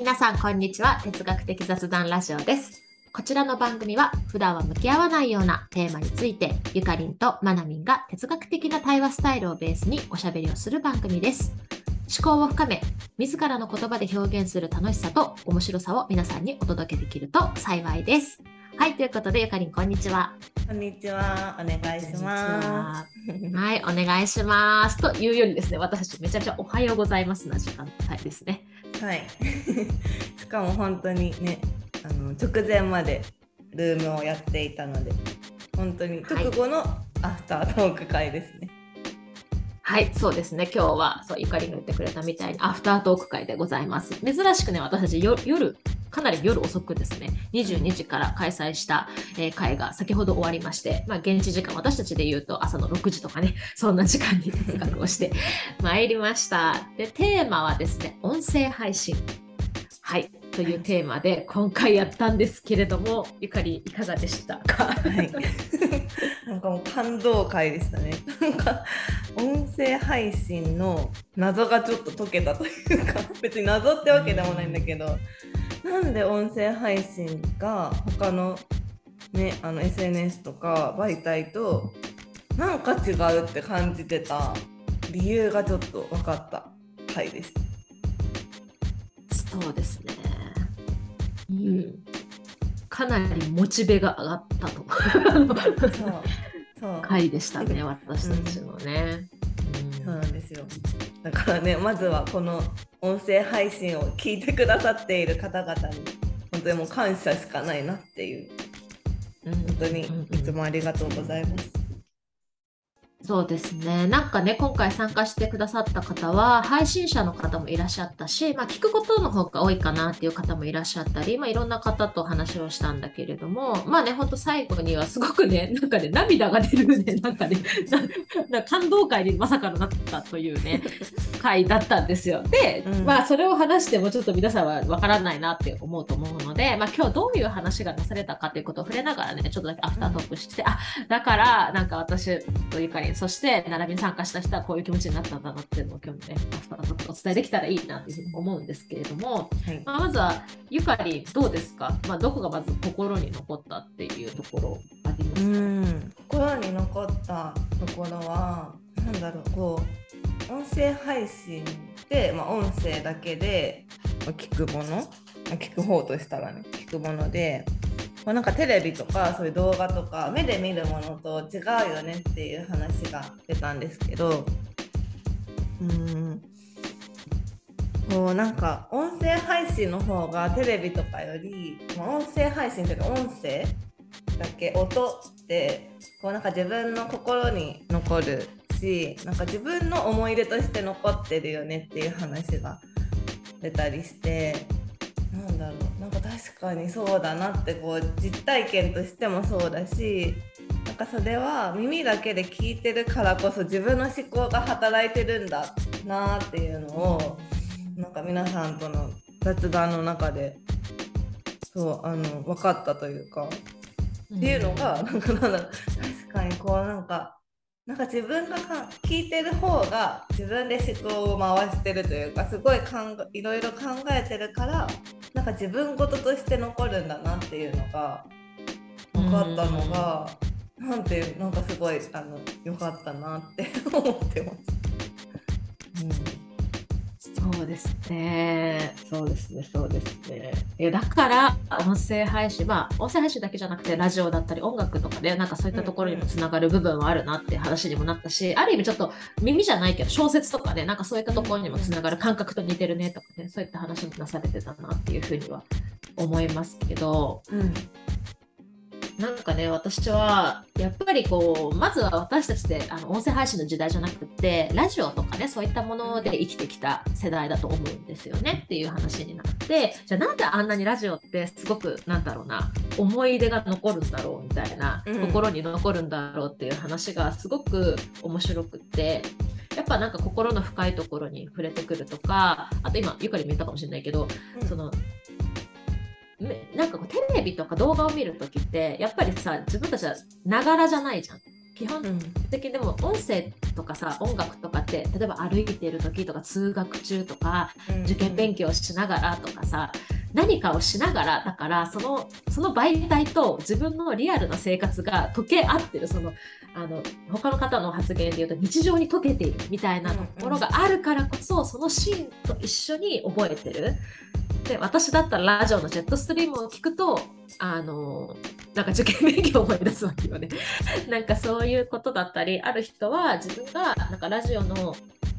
皆さんこんにちは哲学的雑談ラジオですこちらの番組は普段は向き合わないようなテーマについてゆかりんとまなみんが哲学的な対話スタイルをベースにおしゃべりをする番組です思考を深め自らの言葉で表現する楽しさと面白さを皆さんにお届けできると幸いですはいということでゆかりんこんにちはこんにちは。お願いします。はい、お願いします。というよりですね、私めちゃめちゃおはようございますな時間帯ですね。はい。しかも本当にね、あの直前までルームをやっていたので、本当に直後のアフタートーク会ですね。はい、そうですね。今日はそうゆかりが言ってくれたみたいにアフタートーク会でございます。珍しくね、私たち夜かなり夜遅くですね、22時から開催した、えー、会が先ほど終わりまして、まあ、現地時間、私たちで言うと朝の6時とかね、そんな時間に哲学をして まいりました。で、テーマはですね、音声配信。はい。というテーマで今回やったんですけれども、ゆかりいかがでしたか？はい。なんかもう感動会でしたね。なんか音声配信の謎がちょっと解けたというか、別に謎ってわけでもないんだけど、なんで音声配信が他の,、ね、あの SNS とか媒体となんか違うって感じてた理由がちょっと分かった回です。そうですね。うん。かなりモチベが上がったと。そうそう回でしたね、私たちのね。うん、そうなんですよ。だからね、まずはこの音声配信を聞いてくださっている方々に本当にもう感謝しかないなっていう、本当にいつもありがとうございます。そうですね。なんかね、今回参加してくださった方は、配信者の方もいらっしゃったし、まあ、聞くことの方が多いかなっていう方もいらっしゃったり、まあ、いろんな方と話をしたんだけれども、まあね、ほんと最後にはすごくね、なんかね、涙が出るね、なんかね、感動会にまさかのなったというね、回だったんですよ。で、うん、まあ、それを話してもちょっと皆さんはわからないなって思うと思うので、まあ、今日どういう話がなされたかということを触れながらね、ちょっとだけアフタートークして、うん、あ、だから、なんか私とゆかりそして並びに参加した人はこういう気持ちになったんだなっていうのを今日もね、お伝えできたらいいなというふうに思うんですけれども、はい、まあ、まずはゆかりどうですか、まあ、どこがまず心に残ったっていうところありますか？うん。心に残ったところは何だろうこう音声配信で、まあ、音声だけで聞くものまあ聞く方としたらね聞くものでまあ、なんかテレビとかそういう動画とか目で見るものと違うよねっていう話が出たんですけどうん。こうなんか音声配信の方がテレビとかよりまあ音声配信というか音声だけ音ってこうなんか自分の心に残るしなんか自分の思い出として残ってるよねっていう話が出たりしてなんだろうなんか確かにそうだなってこう実体験としてもそうだしなんかそれは耳だけで聞いてるからこそ自分の思考が働いてるんだなっていうのをなんか皆さんとの雑談の中でそうあの分かったというか、っていうのがなんかなんだ確かにこうなんかなんか自分がか聞いてる方が自分で思考を回してるというかすごい考いろいろ考えてるからなんか自分事として残るんだなっていうのが分かったのが、うん、なんてなんかすごいあのよかったなって思ってます。うんそうですね。そうですね。そうですね。えだから、音声配信、まあ、音声配信だけじゃなくて、ラジオだったり、音楽とかで、なんかそういったところにもつながる部分はあるなって話にもなったし、ある意味ちょっと耳じゃないけど、小説とかで、なんかそういったところにもつながる感覚と似てるねとかね、そういった話もなされてたなっていうふうには思いますけど、うんなんかね私はやっぱりこうまずは私たちであの音声配信の時代じゃなくてラジオとかねそういったもので生きてきた世代だと思うんですよねっていう話になってじゃあなんであんなにラジオってすごくなんだろうな思い出が残るんだろうみたいな、うん、心に残るんだろうっていう話がすごく面白くってやっぱなんか心の深いところに触れてくるとかあと今ゆかりも言ったかもしれないけど、うん、そのなんかこうテレビとか動画を見るときってやっぱりさ自分たちはながらじゃないじゃん。基本的にでも音声とかさ音楽とかって例えば歩いてる時とか通学中とか受験勉強しながらとかさ何かをしながらだからそのその媒体と自分のリアルな生活が溶け合ってるそのあの他の方の発言で言うと日常に溶けているみたいなところがあるからこそそのシーンと一緒に覚えてる。で私だったらラジオのジェットストリームを聞くとあのなんか受験勉強を思い出すわけよね。なんかそういうことだったりある人は自分がなんかラジオの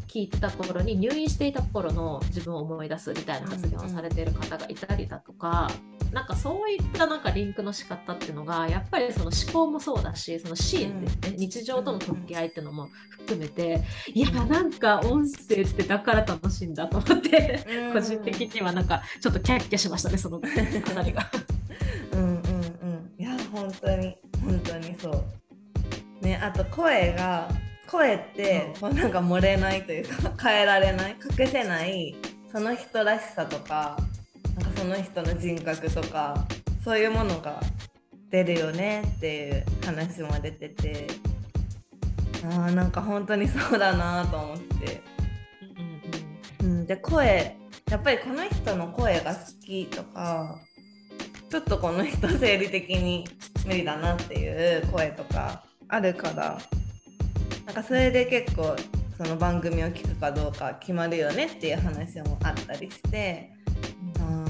聞いてた頃に入院していた頃の自分を思い出すみたいな発言をされている方がいたりだとか、なんかそういったなんかリンクの仕方っていうのがやっぱりその思考もそうだしそのシーンですね、日常との向き合いっていうのも含めていやなんか音声ってだから楽しいんだと思って、個人的にはなんかちょっとキャッキャしましたねそのあたりが。本当に本当にそう。ねあと声が声ってこうなんか漏れないというか 変えられない隠せないその人らしさとかなんかその人の人格とかそういうものが出るよねっていう話も出ててあーなんか本当にそうだなと思って、うん、うん、で声やっぱりこの人の声が好きとかちょっとこの人生理的に無理だなっていう声とかあるからなんかそれで結構その番組を聞くかどうか決まるよねっていう話もあったりしてあ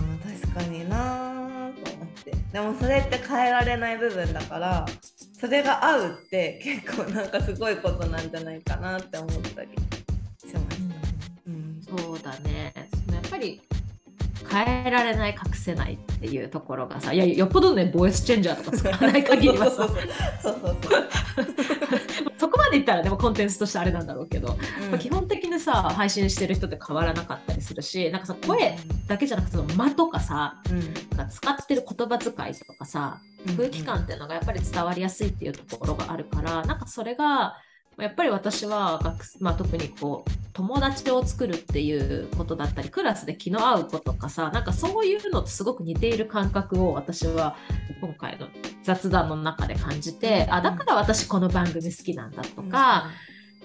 確かになと思って。でもそれって変えられない部分だからそれが合うって結構なんかすごいことなんじゃないかなって思ったりしました。うん、そうだね変えられない隠せないっていうところがさいやよっぽどねボイスチェンジャーとか使わない限りはさ。そこまでいったらでもコンテンツとしてあれなんだろうけど、うん、基本的にさ配信してる人って変わらなかったりするしなんかさ声だけじゃなくてその間とかさ、うん、なんか使ってる言葉遣いとかさ空気感っていうのがやっぱり伝わりやすいっていうところがあるからなんかそれがやっぱり私は学、まあ、特にこう友達を作るっていうことだったりクラスで気の合う子とかさなんかそういうのとすごく似ている感覚を私は今回の雑談の中で感じてあだから私この番組好きなんだとか、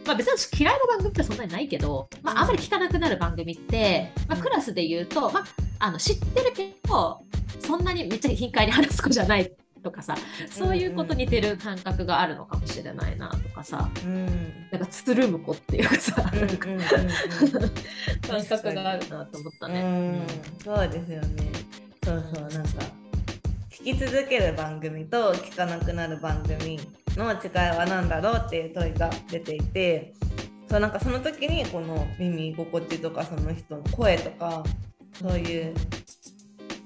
まあ、別に嫌いな番組ってそんなにないけど、まあ、あまり聞かなくなる番組って、まあ、クラスで言うと、まあ、あの知ってるけどそんなにめっちゃ頻繁に話す子じゃないとかさそういうこと似てる感覚があるのかもしれないなとかさ、うん、なんかつるむ子っていうかさ、感覚があるなと思ったね。うん、そうですよね。そうそう。なんか聞き続ける番組と聞かなくなる番組の違いは何だろうっていう問いが出ていてそうなんかその時にこの耳心地とかその人の声とかそういう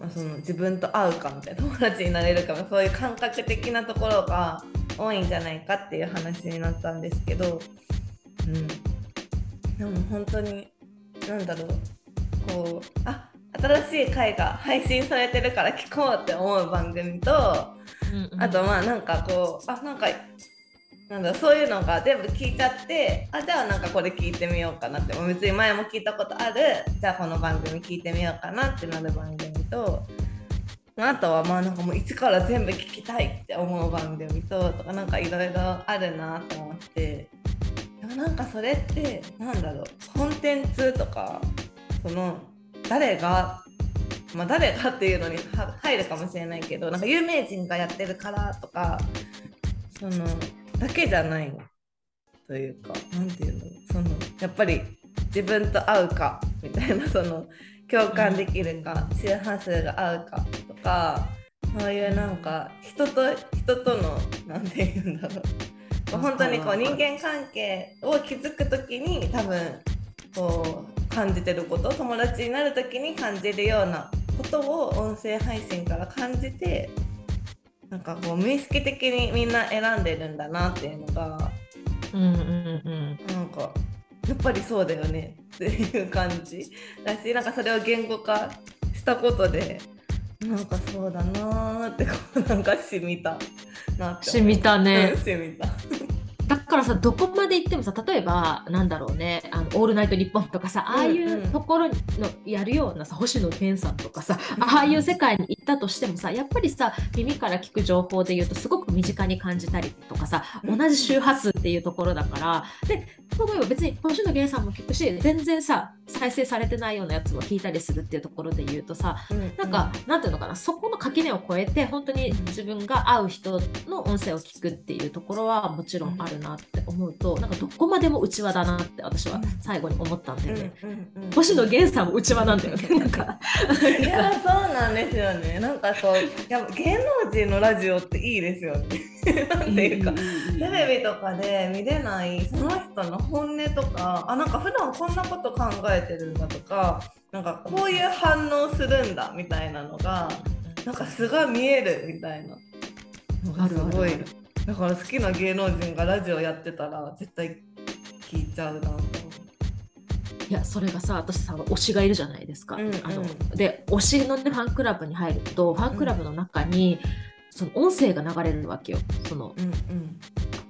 まあ、その自分と合うかみたいな友達になれるかそういう感覚的なところが多いんじゃないかっていう話になったんですけど、うん、でも本当に何だろうこうあ新しい回が配信されてるから聞こうって思う番組と、うんうん、あとまあなんかこうあなんかなんだそういうのが全部聞いちゃってあじゃあなんかこれ聞いてみようかなって別に前も聞いたことあるじゃあこの番組聞いてみようかなってなる番組とあとはまあなんかもう一から全部聞きたいって思う番組ととかなんかいろいろあるなと思ってでもなんかそれってなんだろうコンテンツとかその誰がまあ、誰がっていうのに入るかもしれないけどなんか有名人がやってるからとかそのだけじゃないというか何て言うのそのやっぱり自分と合うかみたいなその共感できるか周波数が合うかとかそういうなんか人と人との何て言うんだろう。本当にこう人間関係を築く時に多分こう感じてること友達になる時に感じるようなことを音声配信から感じてなんかこう無意識的にみんな選んでるんだなっていうのが、うんうんうん、なんかやっぱりそうだよね。っていう感じ。だしなんかそれを言語化したことでなんかそうだなーってこうなんかしみた。なってしみたね。しみただからさどこまで行ってもさ例えばなんだろうね「あのオールナイトニッポン」とかさああいうところのやるようなさ星野源さんとかさああいう世界に行ったたとしてもさやっぱりさ耳から聞く情報で言うとすごく身近に感じたりとかさ同じ周波数っていうところだからで例えば別に星野源さんも聞くし全然さ再生されてないようなやつも聞いたりするっていうところで言うとさなんか、なんていうのかな、そこの垣根を越えて、本当に自分が会う人の音声を聞くっていうところはもちろんあるなって思うと、なんかどこまでも内輪だなって私は最後に思ったんだよね。星野源さんも内輪なんだよね。なんかいや、そうなんですよね。なんかそう、やっぱ芸能人のラジオっていいですよね。なんていうか、テレビとかで見れないその人の本音とか、あ、なんか普段こんなこと考えてるんだとか、なんかこういう反応するんだみたいなのがなんか素が見えるみたいなのがすごいだから好きな芸能人がラジオやってたら絶対聞いちゃうなと。いやそれがさ私さ推しがいるじゃないですか。うんうん、あので推しの、ね、ファンクラブに入るとファンクラブの中に、その音声が流れるわけよ。その、うんうん、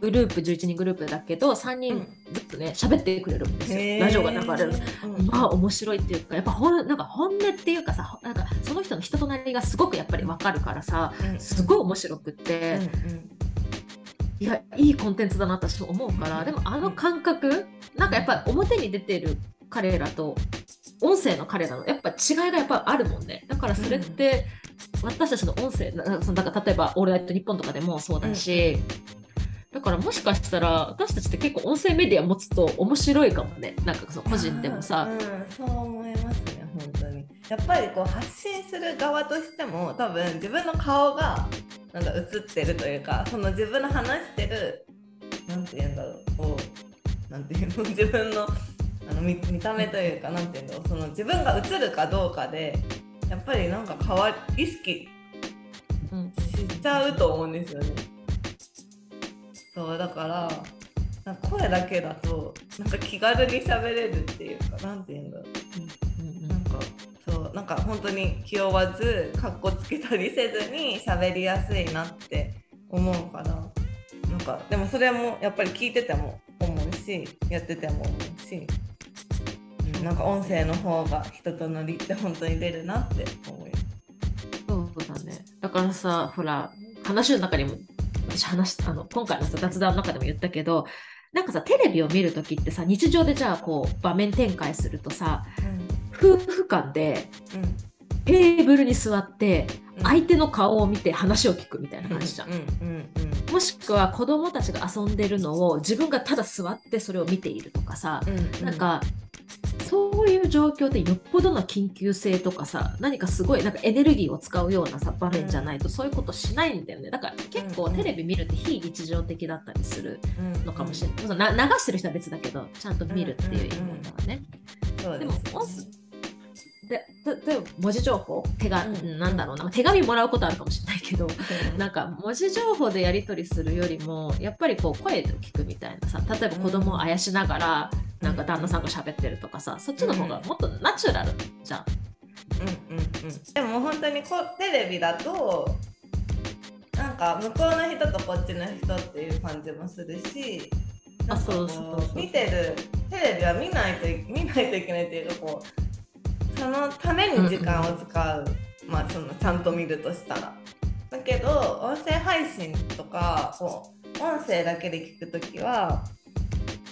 グループ11人グループだけど3人ずつね喋、ってくれるんですよ。ラジオが流れる、うん、まあ面白いっていうかやっぱほんなんか本音っていうかさなんかその人の人となりがすごくやっぱり分かるからさ、うん、すごい面白くって、うんうん、いやいいコンテンツだな私思うからでもあの感覚なんかやっぱ表に出てる彼らと音声の彼らのやっぱ違いがやっぱあるもんね。だからそれって、私たちの音声だから例えば「オールナイトニッポン」とかでもそうだし、だからもしかしたら私たちって結構音声メディア持つと面白いかもね。なんかそ個人でもさ、うん、そうやっぱりこう発信する側としても多分自分の顔がなんか映ってるというかその自分の話してるなんて言うんだろうこうなんていうの？自分のあの見見た目というかなんていうんだろうその自分が映るかどうかでやっぱりなんか変わ意識しちゃうと思うんですよね。そうだからなんか声だけだとなんか気軽に喋れるっていうかなんて言うんだろう、そうなんか本当に気負わずかっこつけたりせずに喋りやすいなって思うからなんかでもそれもやっぱり聞いてても思うしやってても思うし、うん、なんか音声の方が人とのりって本当に出るなって思うそうだね。だからさほら話の中にも私話あの今回のさ雑談の中でも言ったけどなんかさテレビを見る時ってさ日常でじゃあこう場面展開するとさ、うん、夫婦間で、うん、テーブルに座って相手の顔を見て話を聞くみたいな感じじゃん。もしくは子供たちが遊んでるのを自分がただ座ってそれを見ているとかさ、うんうん、なんかそういう状況でよっぽどの緊急性とかさ何かすごいなんかエネルギーを使うようなさ場面じゃないとそういうことしないんだよね。だから結構テレビ見るって非日常的だったりするのかもしれない、うんうん、流してる人は別だけどちゃんと見るっていう意味ではね。でもで例えば文字情報？手が、うん、なんだろうな。手紙もらうことあるかもしれないけど、うん、なんか文字情報でやり取りするよりもやっぱりこう声で聞くみたいなさ例えば子供をあやしながら、うん、なんか旦那さんが喋ってるとかさそっちの方がもっとナチュラルじゃん。うんうんうん、でも本当にこテレビだとなんか向こうの人とこっちの人っていう感じもするしあそうそう見てるテレビは見ないと見ないといけないっていうかこうそのために時間を使う、まあそのちゃんと見るとしたら。だけど音声配信とかこう音声だけで聞くときは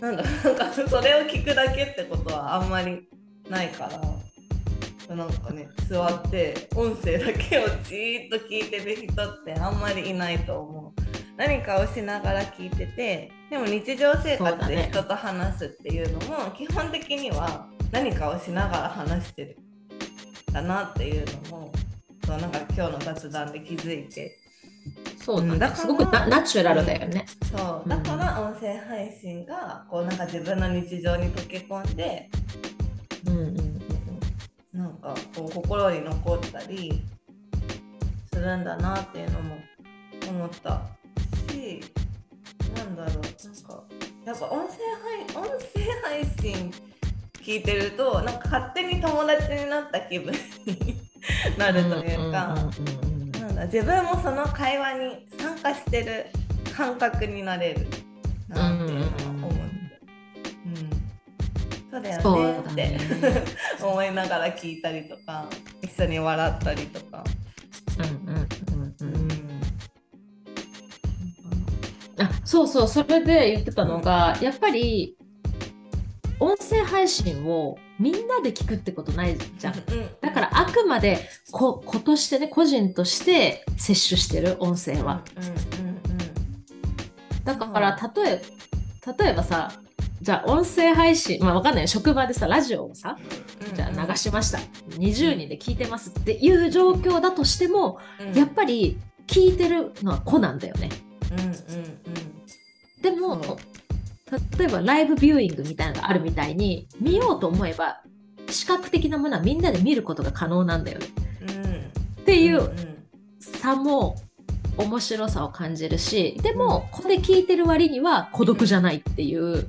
なんだ なんかそれを聞くだけってことはあんまりないからなんかね座って音声だけをじーっと聞いてる人ってあんまりいないと思う。何かをしながら聞いててでも日常生活で人と話すっていうのも基本的には何かをしながら話してるだなっていうのもそうなんか今日の雑談で気づいて。そうだ,、ね、すごくナチュラルだよね、そうだから音声配信がこうなんか自分の日常に溶け込んで、うんうんうん、なんかこう心に残ったりするんだなっていうのも思ったしなんだろうなんかやっぱ音声配音声配信聞いてるとなんか勝手に友達になった気分に なるというか自分もその会話に参加してる感覚になれるなってう思って、ん、そうだよねって、ね、思いながら聞いたりとか一緒に笑ったりとか。うん。うん。あそうそうそれで言ってたのがやっぱり音声配信をみんなで聞くってことないじゃん。だからあくまでこ子としてね個人として摂取してる音声は。だから例え例えばさじゃあ音声配信まあわかんない職場でさラジオをさうんじゃあ流しました。20人で聞いてますっていう状況だとしてもうん。やっぱり聞いてるのは子なんだよね。うんうんでも例えばライブビューイングみたいなのがあるみたいに見ようと思えば視覚的なものはみんなで見ることが可能なんだよね。うん。うんっていううん差も面白さを感じるしでもこれ聞いてる割には孤独じゃないっていう。うんうん。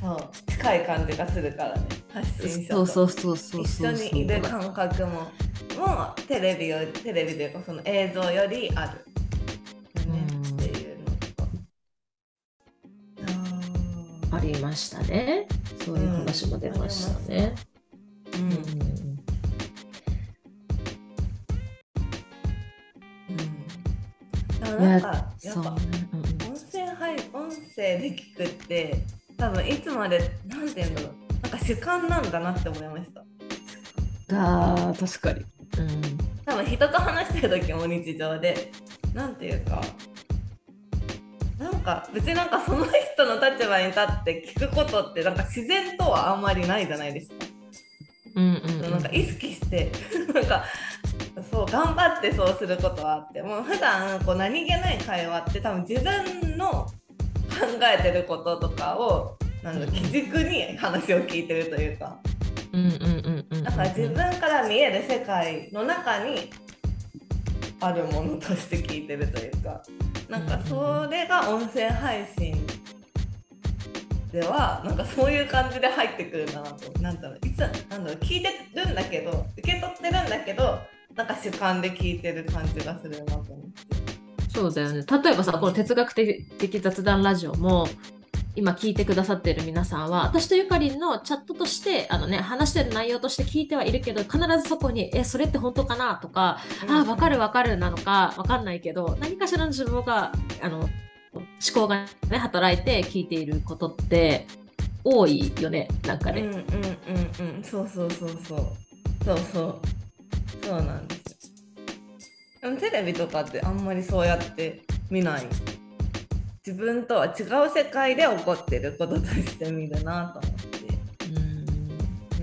そう。近い感じがするからね。発信者と。そうそうそうそう一緒にいる感覚ももうテレビよりテレビというかその映像よりある、ましたね。そういう話も出ましたね。ーうん。うん。うん。だからなんかやっぱ音声配音声で聞くって多分いつまでなんて言うんだろう。なんか主観なんだなって思いました。あー確かに。うん。多分人と話してる時も日常でなんていうかなんか別になんかその人の立場に立って聞くことってなんか自然とはあんまりないじゃないですか。うんうんうん。なんか意識して なんかそう頑張ってそうすることはあってもう普段こう何気ない会話って多分自分の考えてることとかをなんだ基軸に話を聞いてるというか。だから自分から見える世界の中にあるものとして聞いてるというか。なんかそれが音声配信ではなんかそういう感じで入ってくるなと。なんだろういつなんだろう聞いてるんだけど受け取ってるんだけどなんか主観で聞いてる感じがするなと思って。そうだよね。例えばさこの哲学的雑談ラジオも今聞いてくださっている皆さんは私とゆかりんのチャットとしてあの、ね、話してる内容として聞いてはいるけど必ずそこに「えそれって本当かな?」とか「あ分かる分かる」なのか分かんないけど何かしらの自分があの思考が、ね、働いて聞いていることって多いよねなんかね。うんうんうんうん。そうそうそうそう。そうそう。そうなんですよ。テレビとかってあんまりそうやって見ない？自分とは違う世界で起こってることとして見るなと思って、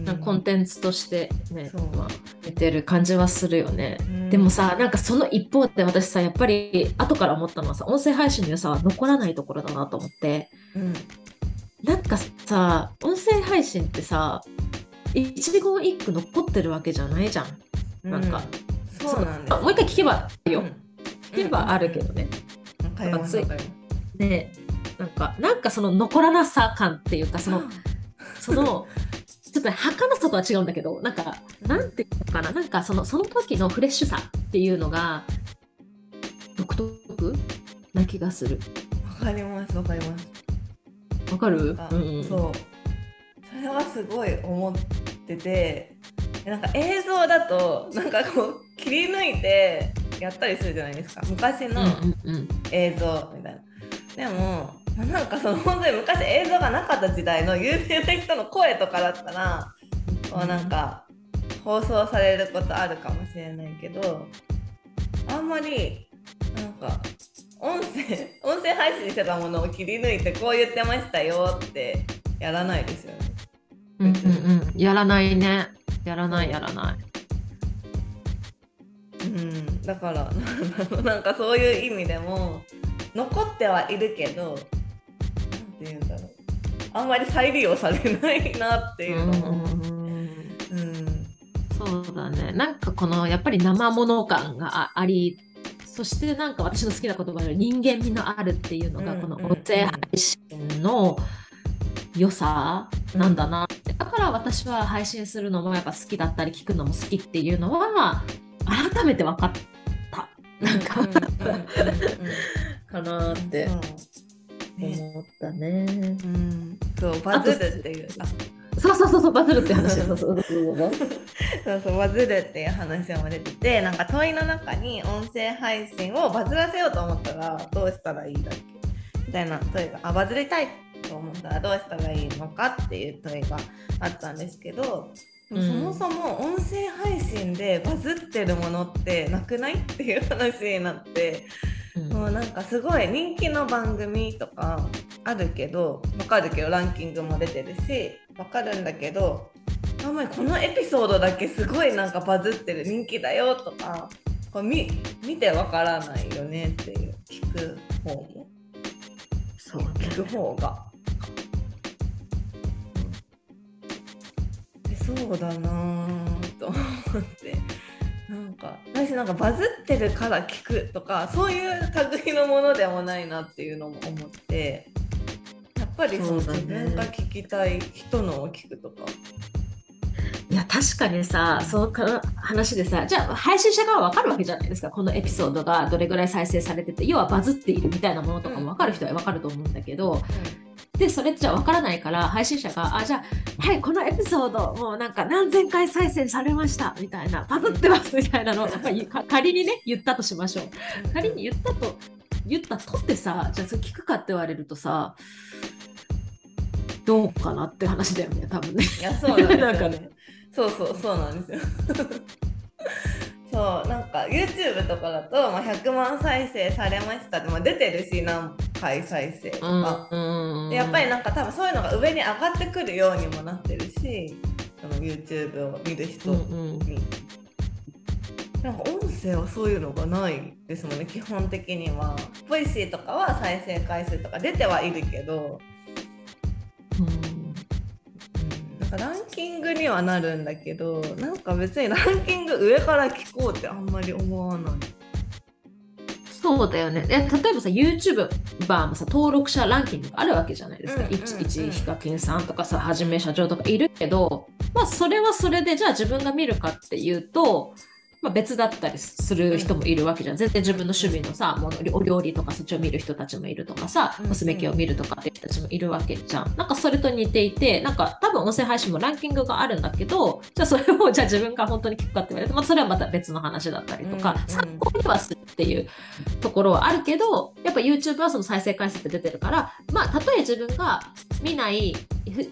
うん。コンテンツとしてね、まあ、見てる感じはするよね。うん。でもさなんかその一方で私さやっぱり後から思ったのはさ音声配信の良さは残らないところだなと思って。うん。なんかさ音声配信ってさ一言一句残ってるわけじゃないじゃん。なんかそうなんです。あもう一回聞けばいいよ。うん。聞けばあるけどね。わかりますわかりますねなんかなんかその残らなさ感っていうかそのそのちょっとね儚さとは違うんだけどなんかなんていうのかななんかそのその時のフレッシュさっていうのが独特な気がする。わかりますわかります。わかる？うんうんそう。それはすごい思っててなんか映像だとなんかこう切り抜いてやったりするじゃないですか。昔のうんうんうん。映像みたいな、でもまあなんかその本当に昔映像がなかった時代の有名な人の声とかだったらこうなんか放送されることあるかもしれないけどあんまりなんか音声音声配信してたものを切り抜いてこう言ってましたよってやらないですよね。うんうんうん。やらないね。やらないやらない。うん、だから なんかそういう意味でも残ってはいるけどなんて言うんだろう。あんまり再利用されないなっていうのも。そうだね。なんかこのやっぱり生もの感があありそしてなんか私の好きな言葉で人間味のあるっていうのがうんこの音声配信の良さなんだなって。だから私は配信するのもやっぱ好きだったり聞くのも好きっていうのは改めて分かった。なんかかなって思ったね。うん、そうバズるっていう。あそうそうそうそうバズるって話そうそうそうそう。そうそうバズるっていう話も出ててなんか問いの中に音声配信をバズらせようと思ったらどうしたらいいだっけ？みたいな問いがあバズりたいと思ったらどうしたらいいのかっていう問いがあったんですけどそもそも音声配信でバズってるものってなくない？っていう話になって、うん、もうなんかすごい人気の番組とかあるけどわかるけどランキングも出てるしわかるんだけどあんまりこのエピソードだけすごいなんかバズってる人気だよとかこう見見てわからないよねっていう聞く方も。そう聞く方が。そうだなと思ってなんか私なんかバズってるから聞くとかそういう類のものでもないなっていうのも思ってやっぱりその自分が聞きたい人のを聞くとか。いや確かにさその話でさじゃあ配信者側は分かるわけじゃないですか。このエピソードがどれぐらい再生されてて要はバズっているみたいなものとかも分かる人は分かると思うんだけど、うんでそれじゃ分からないから配信者があじゃあはいこのエピソードもうなんか何千回再生されましたみたいなバズってますみたいなのを仮にね言ったとしましょう。仮に言ったと言ったとってさじゃあそれ聞くかって言われるとさどうかなって話だよね多分ね。いやそうなんですよね。そうそうそうなんですよ。そうなんか YouTube とかだと、まあ、100万再生されましたって、まあ、出てるし何回再生とか、うんやっぱりなんか多分そういうのが上に上がってくるようにもなってるしその YouTube を見る人に。うんうんなんか音声はそういうのがないですもんね基本的には。ボイシーとかは再生回数とか出てはいるけど、うんかランキングにはなるんだけどなんか別にランキング上から聞こうってあんまり思わない。そうだよね。え例えばさ、YouTuber もさ、登録者ランキングがあるわけじゃないですか。うんうんうん、1ヒカキンさんとかさ、はじめ社長とかいるけど、まあ、それはそれで、じゃあ自分が見るかっていうと、まあ、別だったりする人もいるわけじゃん。全然自分の趣味のさ、ものお料理とかそっちを見る人たちもいるとかさ、コスメ系を見るとかって人たちもいるわけじゃん。なんかそれと似ていて、なんか多分音声配信もランキングがあるんだけど、じゃあそれをじゃあ自分が本当に聞くかって言われると、まあ、それはまた別の話だったりとか、参考にはするっていうところはあるけど、やっぱ YouTube はその再生回数って出てるから、まあ、たとえ自分が見ない、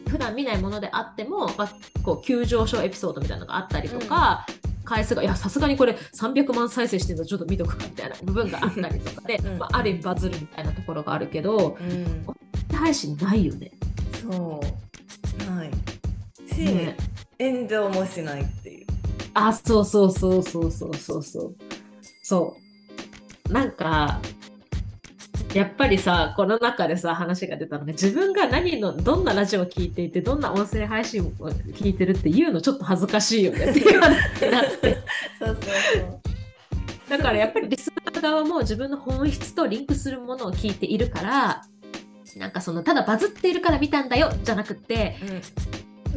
普段見ないものであっても、まあ、こう急上昇エピソードみたいなのがあったりとか、回数がいやさすがにこれ300万再生してるのちょっと見とくみたいな部分があったりとかで、まあ、ある意味バズるみたいなところがあるけど、うん、配信ないよね。そうないし、ね、炎上もしないっていう。あそうそうそうそうそうそうそう。そうなんかやっぱりさこの中でさ話が出たのが自分が何のどんなラジオを聞いていてどんな音声配信を聞いてるっていうのちょっと恥ずかしいよね。っていう話になってそうそうそう。だからやっぱりリスナー側も自分の本質とリンクするものを聞いているからなんかそのただバズっているから見たんだよじゃなくて、うん、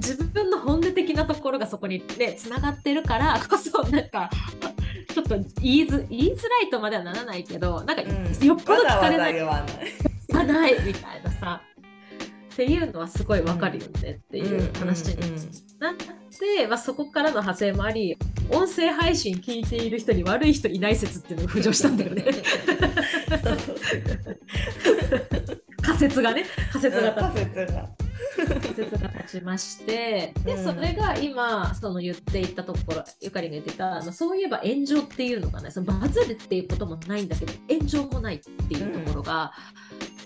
自分の本音的なところがそこにねつながってるから こそなんかちょっと言いづ言いづらいとまではならないけどなんか、よっぽど聞かれない。言わない。みたいなさ。っていうのはすごいわかるよねっていう話になって、まあ、そこからの派生もあり音声配信聞いている人に悪い人いない説っていうのが浮上したんだよね。仮説がね仮説が仮説が。説が立ちましてで、それが今その言っていたところゆかりが言ってたあのそういえば炎上っていうのがねそのバズるっていうこともないんだけど炎上もないっていうところが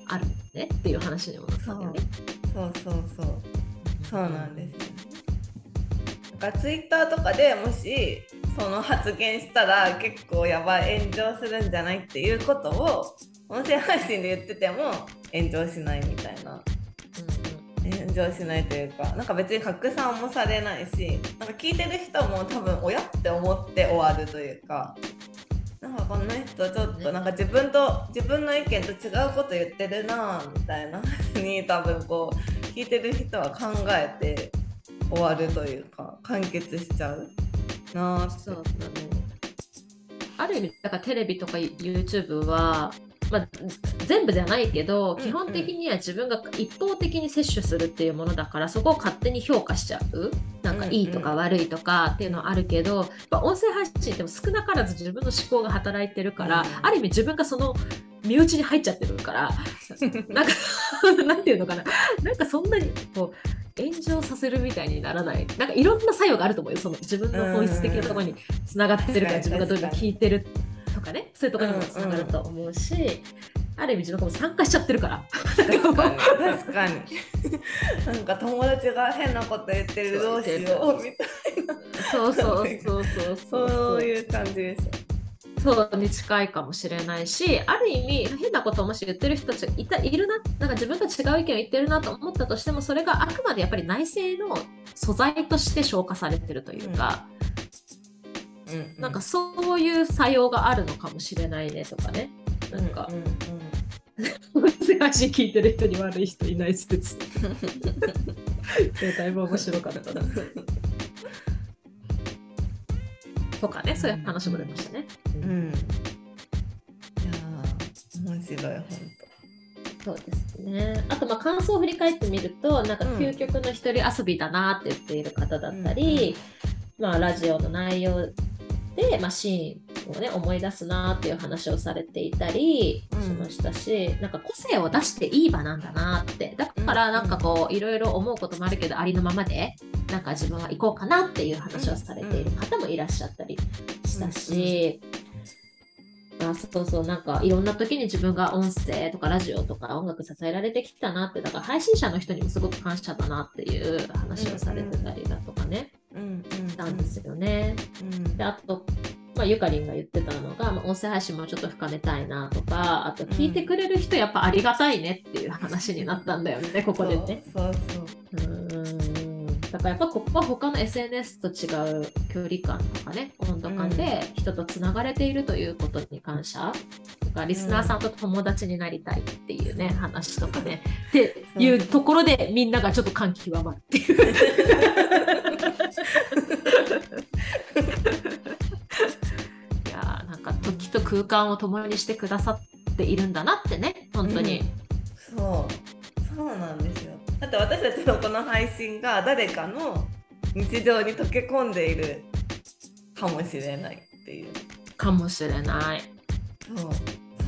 あるね、っていう話にもなったんだよね。そう。そうそうそうなんですよ、ね。なんかツイッターとかでもしその発言したら結構やばい炎上するんじゃないっていうことを音声配信で言ってても炎上しないみたいな炎上しないというかなんか別に拡散もされないしなんか聞いてる人も多分親って思って終わるというかなんかこの人ちょっとなんか自分と自分の意見と違うこと言ってるなみたいなに多分こう聞いてる人は考えて終わるというか完結しちゃうなそうだね。ある意味だからテレビとか YouTube はまあ、全部じゃないけどうん基本的には自分が一方的に摂取するっていうものだからそこを勝手に評価しちゃう。なんかいいとか悪いとかっていうのはあるけど、やっぱ音声配信っても少なからず自分の思考が働いてるから、うん。ある意味自分がその身内に入っちゃってるから なんか なんていうのかな。なんかそんなにこう炎上させるみたいにならない。なんかいろんな作用があると思うよ。その自分の本質的なところにつながってるから自分がどういうの聞いてるとかね。そういうところにもつながると思うし、ある意味自分が参加しちゃってるから。確かに。確かに。なんか友達が変なこと言ってるどうしようみたいそうそうそうそうなそう。そういう感じです。そうに近いかもしれないしある意味変なことをもし言ってる人たちがいたいるななんか自分と違う意見を言ってるなと思ったとしてもそれがあくまでやっぱり内政の素材として消化されてるというか、うん。なんかそういう作用があるのかもしれないねとかねなんか。うんうん音声配信聞いてる人に悪い人いない説だいぶ面白かったな。とかねそういう話も出ましたね。うん。うん。いやー面白い本そうですね。あとまあ感想を振り返ってみるとなんかうん究極の一人遊びだなって言っている方だったり、まあ、ラジオの内容で、まあ、シーンをね。思い出すなっていう話をされていたりうん。しましたし、なんか個性を出していい場なんだなって。だからなんかこういろいろ思うこともあるけどありのままでなんか自分は行こうかなっていう話をされている方もいらっしゃったりしたし。あそうそうなんかいろんな時に自分が音声とかラジオとか音楽支えられてきたなってだから配信者の人にもすごく感謝だなっていう話をされてたりだとかね、当うんうんしたんですよね。うんであと、まあ、ゆかりんが言ってたのが、まあ、音声配信もちょっと深めたいなとかあと聞いてくれる人やっぱありがたいねっていう話になったんだよねここでね。そうそう。そうん。だからやっぱここは他の SNS と違う距離感とかね温度感で人とつながれているということに感謝。とかリスナーさんと友達になりたいっていうね、話とかね。っていうところでみんながちょっと感極まるっていう。空間を共にしてくださっているんだなってね本当に。そう。そうなんですよ。だって私たちのこの配信が誰かの日常に溶け込んでいるかもしれないっていう。かもしれない。そう。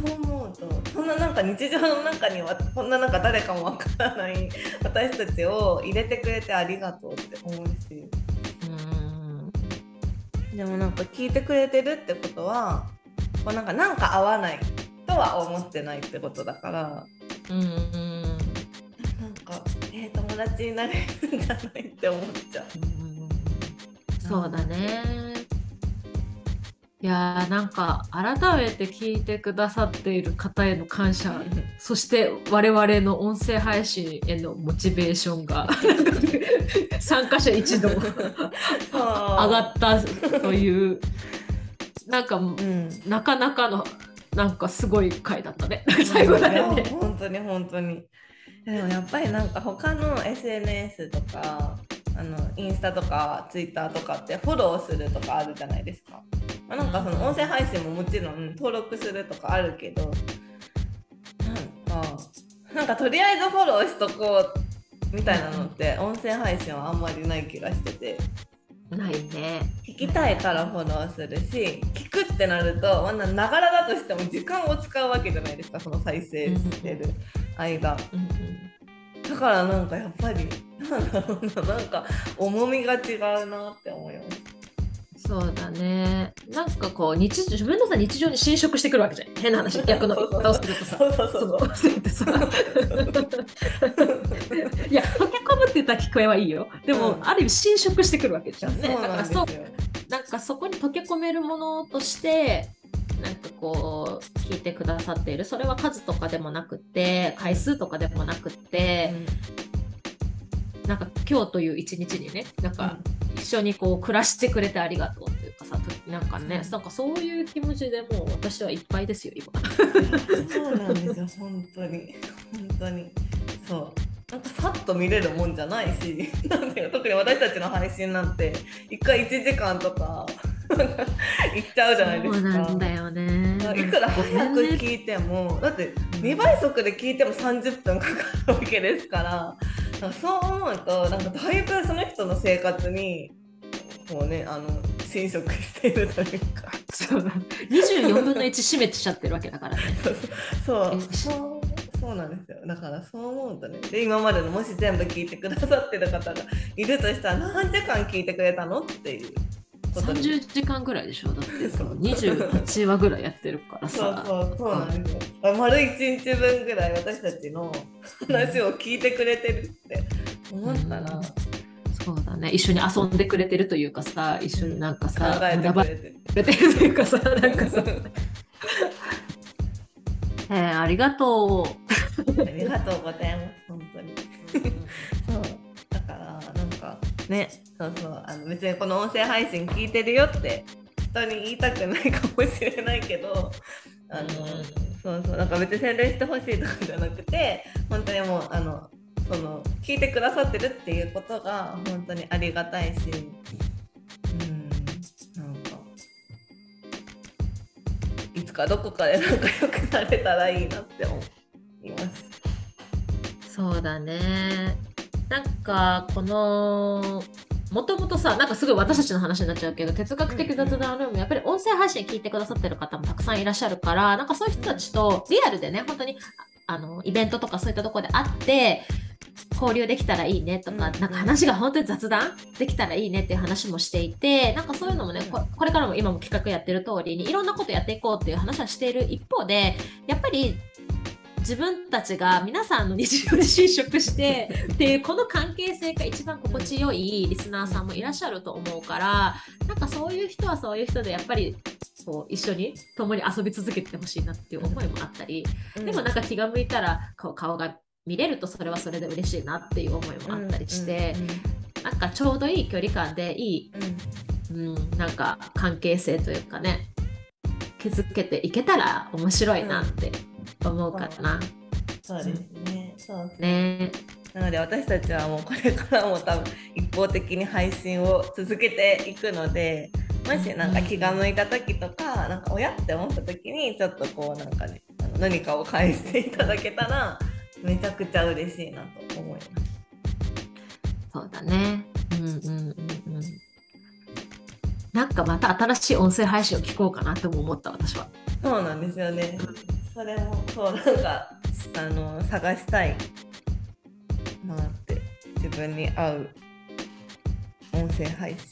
そう思うとそんななんか日常の中にはこんななんか誰かもわからない私たちを入れてくれてありがとうって思うし。うん。でもなんか聞いてくれてるってことはこうなんかなんか合わないとは思ってないってことだから。うんうんなんかえー友達になれるんじゃないって思っちゃう。そうだね。いやーなんか改めて聞いてくださっている方への感謝。そして我々の音声配信へのモチベーションが参加者一度上がったというなんかうん、なかなかのなんかすごい回だったね。最後だよね。本当に本当に。でもやっぱりなんか他の SNS とかあのインスタとかツイッターとかってフォローするとかあるじゃないですか、まあ、なんかその音声配信ももちろん登録するとかあるけどなんかなんかとりあえずフォローしとこうみたいなのって音声配信はあんまりない気がしててないね。聞きたいからフォローするし聞くってなるとながらだとしても時間を使うわけじゃないですかその再生してる間。うんうんだからなんかやっぱりなんだろうななんか重みが違うなって思います。そうだね。なんかこう日常自分のさ日常に侵食してくるわけじゃん。変な話 逆の言い方をするとさ。そうそうそうそう。そうやってさ いや溶け込むって言ったら聞こえはいいよでも、うんある意味侵食してくるわけじゃんねそうだからそう。なんかそこに溶け込めるものとしてなんかこう聞いてくださっているそれは数とかでもなくって回数とかでもなくって、なんか今日という一日にねなんか一緒にこう暮らしてくれてありがとうっていうかさとなんかね、うんなんかそういう気持ちでもう私はいっぱいですよ今。そうなんですよ本当に本当にそう。なんかさっと見れるもんじゃないし、なんていうか特に私たちの配信なんて一回1時間とか行っちゃうじゃないですか。そうなんだよね。いくら早く聞いてもだって2倍速で聞いても30分かかるわけですからそう思うとなんかだいぶその人の生活にもうねあの侵食しているというか。そうだ。24分の1占めちゃってるわけだからね。そうそう。えそうそうなんですよ。だからそう思うとね。で今までのもし全部聞いてくださってる方がいるとしたら何時間聞いてくれたのっていうことに30時間ぐらいでしょ？だって そう28話ぐらいやってるからそうさ。そうそうなんですよ。丸一日分ぐらい私たちの話を聞いてくれてるって思ったら、うんそうだね一緒に遊んでくれてるというかさ一緒になんか考さえて。くれてるというかさなんかさ えー、ありがとう。ありがとうございます本当に。ねそうそうあの別にこの音声配信聞いてるよって人に言いたくないかもしれないけどあの、そうそうなんか別に宣伝してほしいとかじゃなくて本当にもうあのその聞いてくださってるっていうことが本当にありがたいしうんなんかいつかどこかで仲良くなれたらいいなって思います。そうだね。なんかこのもともとさなんかすごい私たちの話になっちゃうけど哲学的雑談ルームやっぱり音声配信聞いてくださってる方もたくさんいらっしゃるからなんかそういう人たちとリアルでね本当にあのイベントとかそういったところで会って交流できたらいいねとか、うん。なんか話が本当に雑談できたらいいねっていう話もしていてなんかそういうのもねここれからも今も企画やってる通りにいろんなことやっていこうっていう話はしている一方でやっぱり自分たちが皆さんの日常で侵食して っていうこの関係性が一番心地よいリスナーさんもいらっしゃると思うからなんかそういう人はそういう人でやっぱりこう一緒に共に遊び続けてほしいなっていう思いもあったりでもなんか気が向いたらこう顔が見れるとそれはそれで嬉しいなっていう思いもあったりしてなんかちょうどいい距離感でいい、うん、なんか関係性というかね築けていけたら面白いなって思うかな。そうですね。そうそうねなので私たちはもうこれからも多分一方的に配信を続けていくのでもしなんか気が向いた時とかなんか親って思った時にちょっとこうなんかねあの何かを返していただけたらめちゃくちゃ嬉しいなと思います。そうだね。うんうんうんうん。なんかまた新しい音声配信を聞こうかなとも思った私は。そうなんですよね。それもそうなんかあの探したいなって自分に合う音声配信。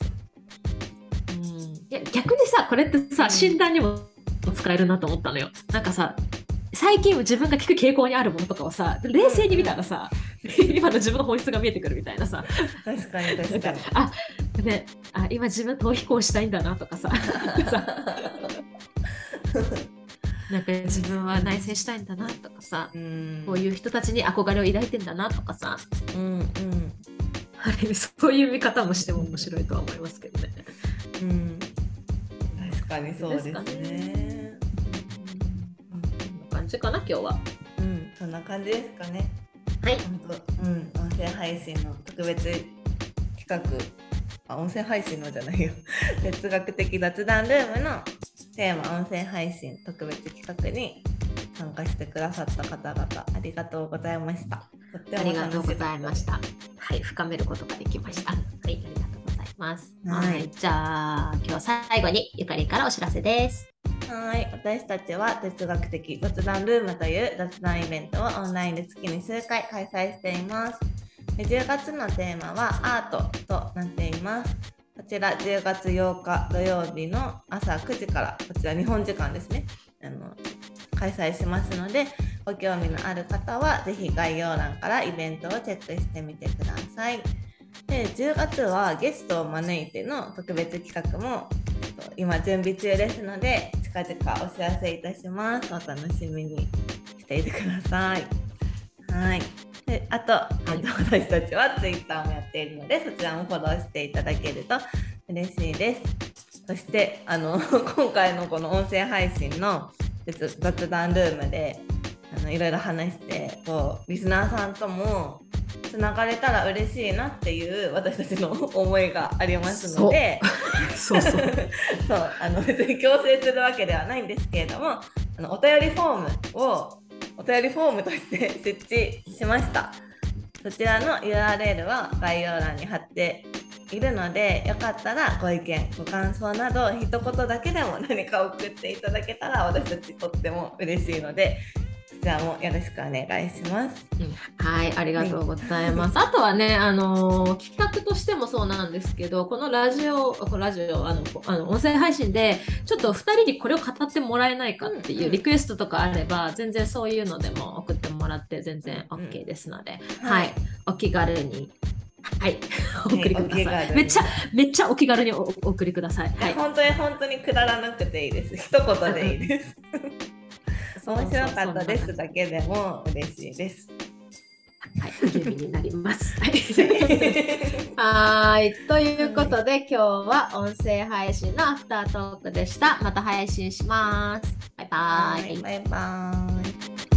うん、いや逆にさこれってさ診断にも使えるなと思ったのよ。なんかさ最近自分が聞く傾向にあるものとかをさ冷静に見たらさ、今の自分の本質が見えてくるみたいなさ確かに確かに。あねあ今自分逃避行したいんだなとかささ なんか自分は内省したいんだなとかさうん。こういう人たちに憧れを抱いてんだなとかさ。うんうん。あれそういう見方もしても面白いとは思いますけどね。うん、確かにそうですね。ですかねこん。な感じかな今日は。うん、うん、そん。な感じですかね。はい。本当、うん、音声配信の特別企画、あ、音声配信のじゃないよ。哲学的雑談ルームのテーマ音声配信特別企画に参加してくださった方々ありがとうございました。とってあもりがとうございまし楽た。はい、深めることができました。はい、ありがとうございます。はいはい、じゃあ今日最後にゆかりんからお知らせです。はい、私たちは哲学的雑談ルームという雑談イベントをオンラインで月に数回開催しています。で10月のテーマはアートとなっています。こちら10月8日土曜日の朝9時からこちら日本時間ですね。あの開催しますのでご興味のある方はぜひ概要欄からイベントをチェックしてみてください。で10月はゲストを招いての特別企画も今準備中ですので近々お知らせいたします。お楽しみにしていてください。はい。であと、えっと私たちは Twitter もやっているのでそちらもフォローしていただけると嬉しいです。そしてあの 今回のこの音声配信の雑雑談ルームであのいろいろ話してこうリスナーさんともつながれたら嬉しいなっていう私たちの思いがありますので。そうそう。そうあの別に強制するわけではないんですけれどもあのお便りフォームをお便りフォームとして設置しました。そちらの URL は概要欄に貼っているのでよかったらご意見ご感想など一言だけでも何か送っていただけたら私たちとっても嬉しいのでそちらもよろしくお願いします。はい、ありがとうございます。あとはね、あの企画としてもそうなんですけど、このラジオ、このラジオ、あの、あの音声配信で、ちょっと2人にこれを語ってもらえないかっていうリクエストとかあれば、全然そういうのでも送ってもらって全然 OK ですので、はい、お気軽に。はい、お送りください。めっちゃ、めっちゃお気軽におお送りください。はい、本当に本当にくだらなくていいです。一言でいいです。面白かったですだけでも嬉しいです。はい、励みになります。はい、ということで、今日は音声配信のアフタートークでした。また配信します。バイバイ。バイバイ。